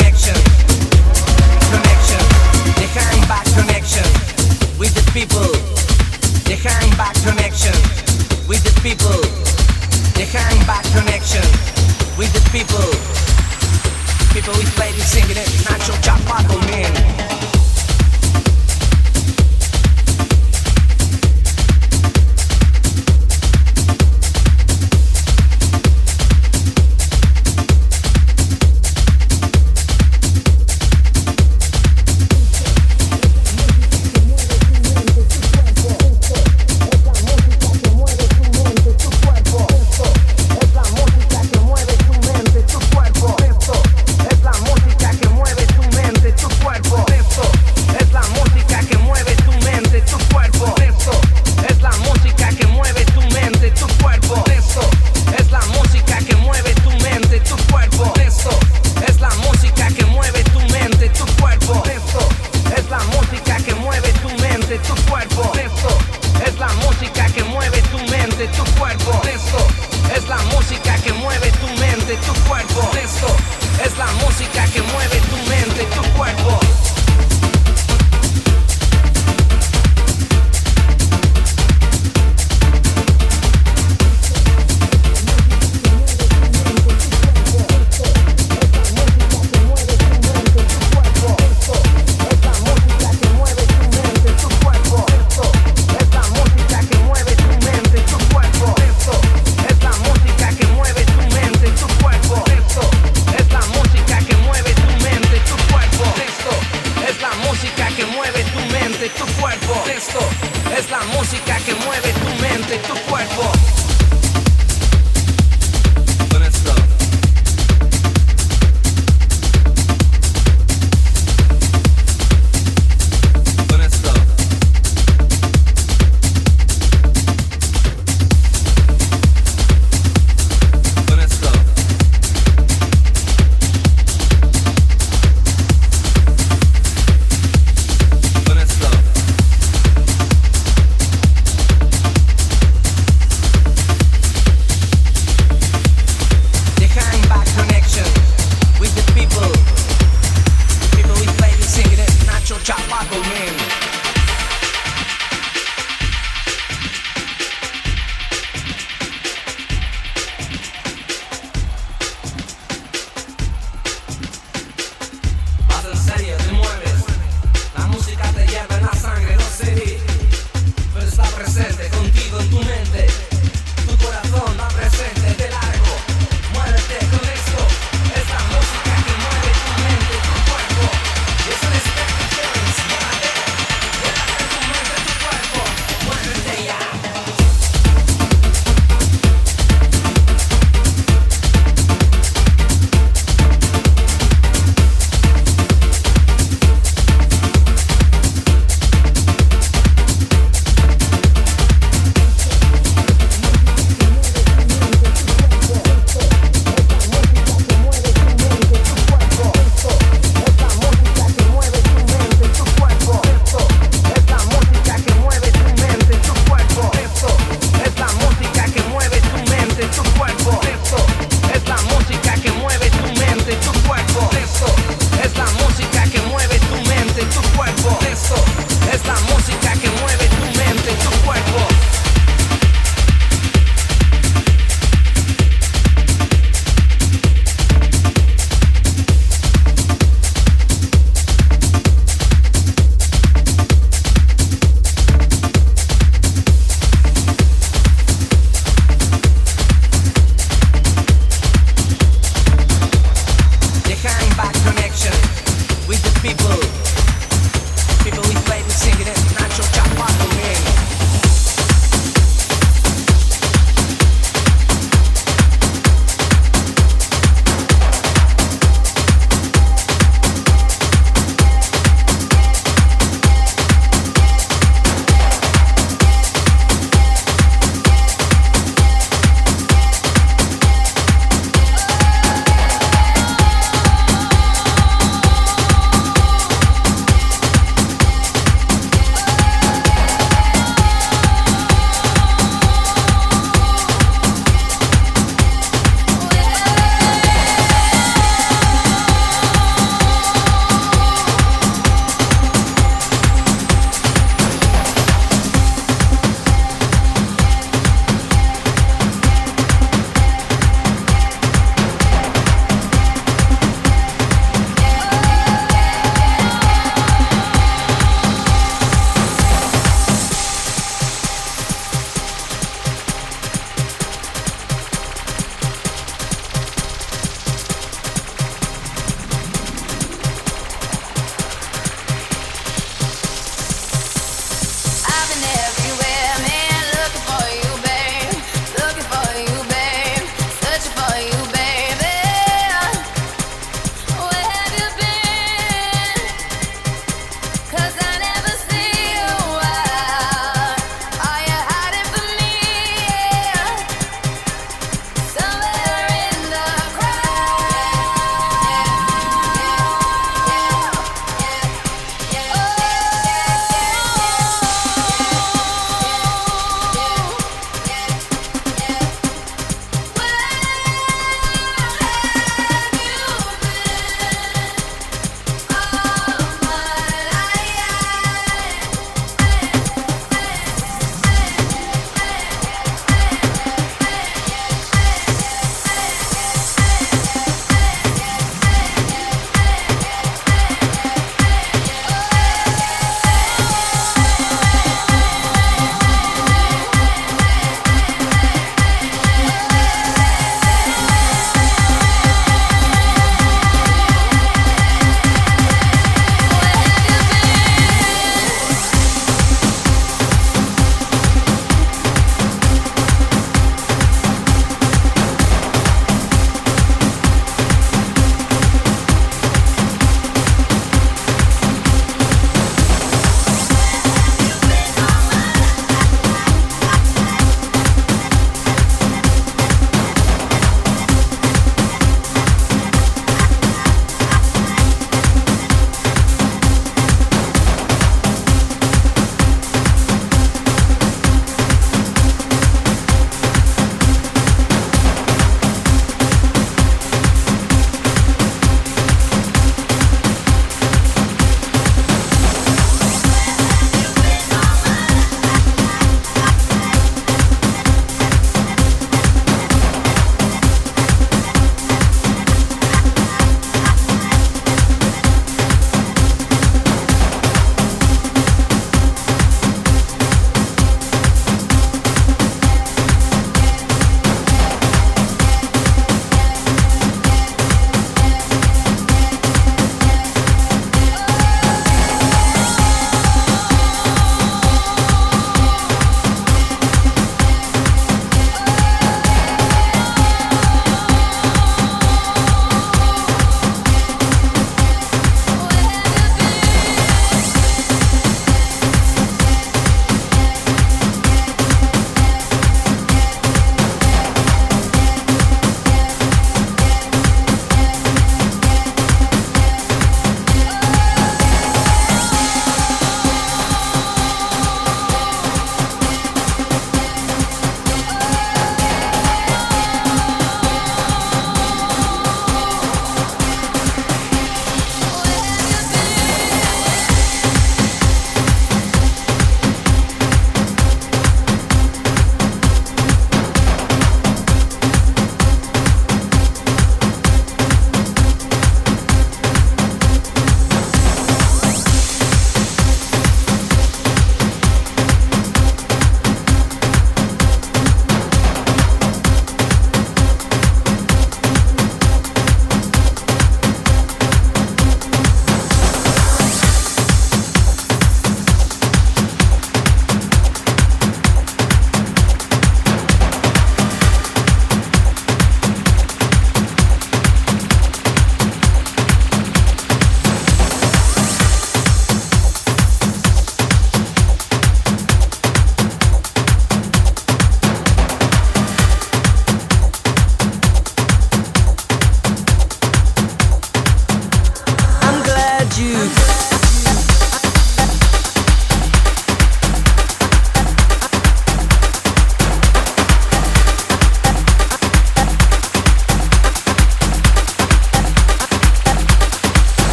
connection, connection, hang back connection. With the people, hang back connection. With the people, hang back connection. With the people. People we played and singing it, natural chop bottle.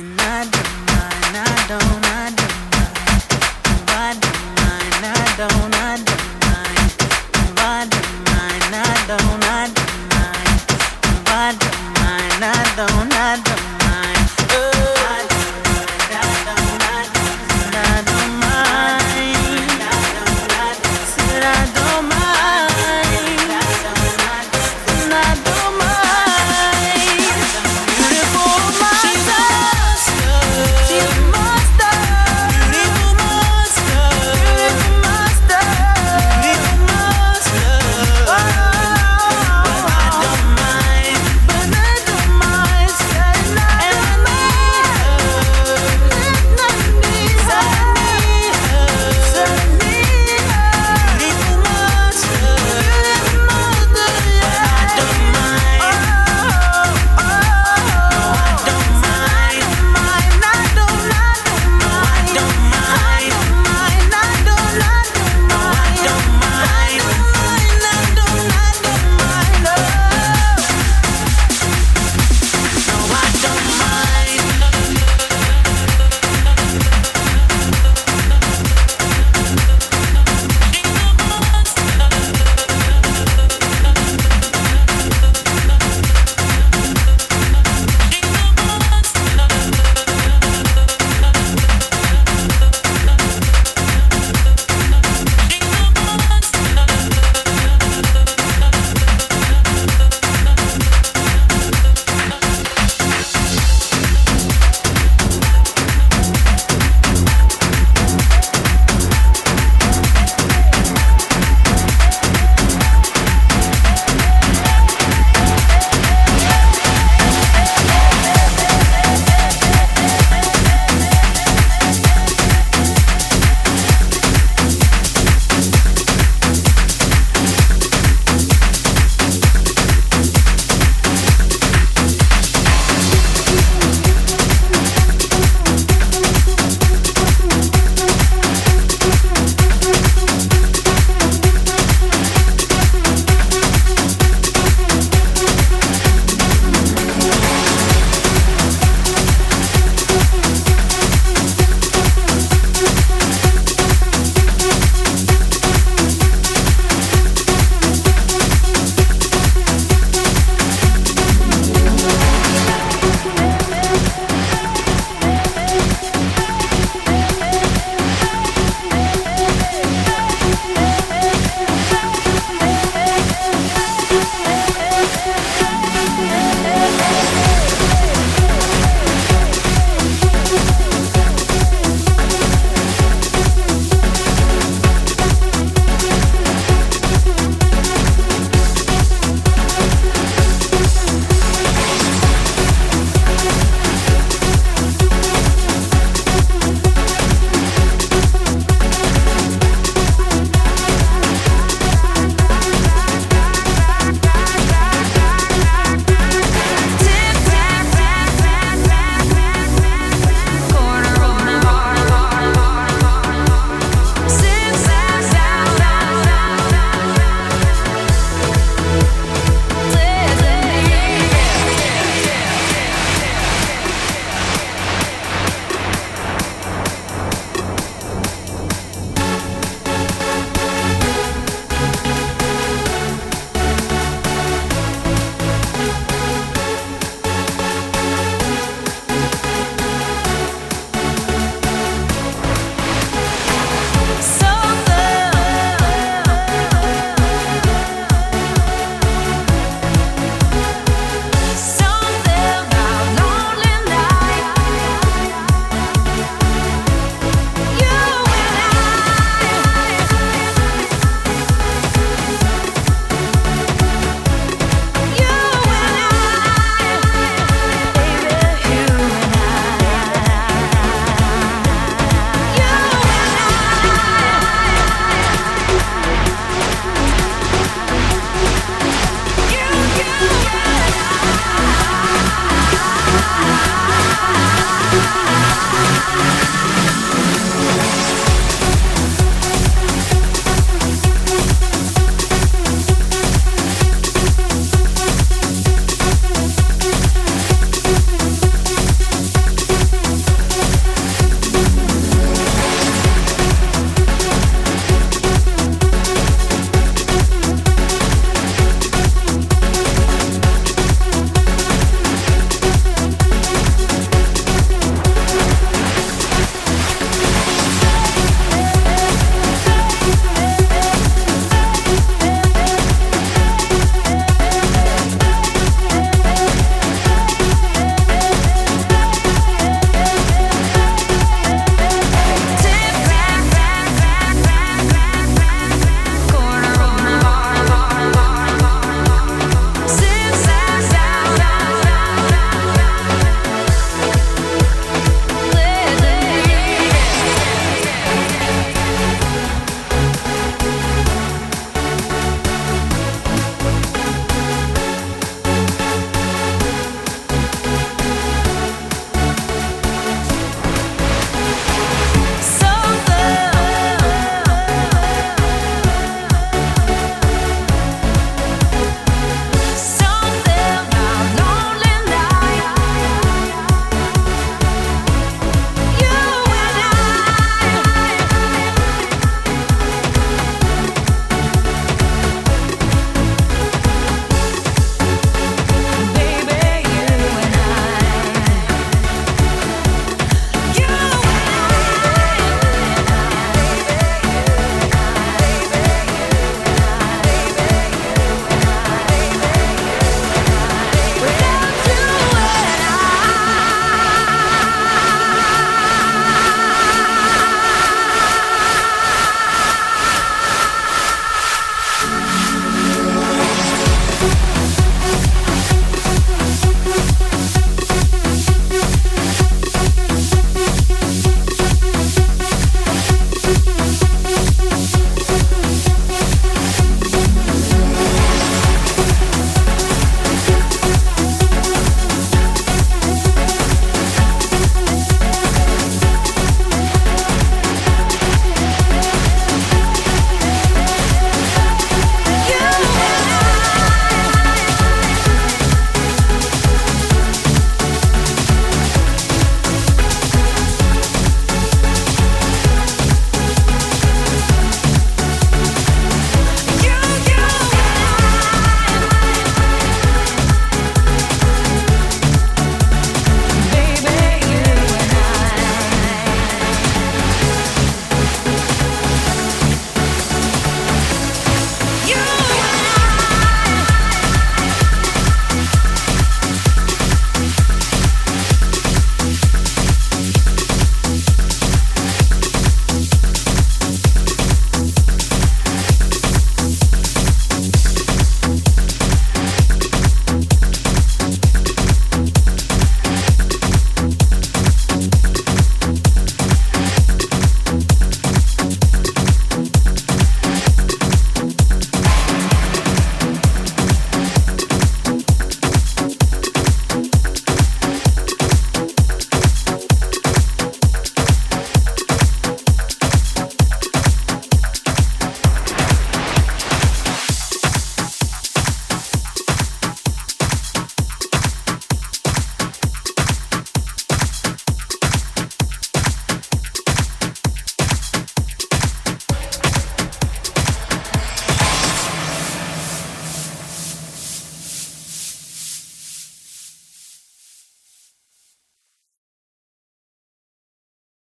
And I don't mind, I don't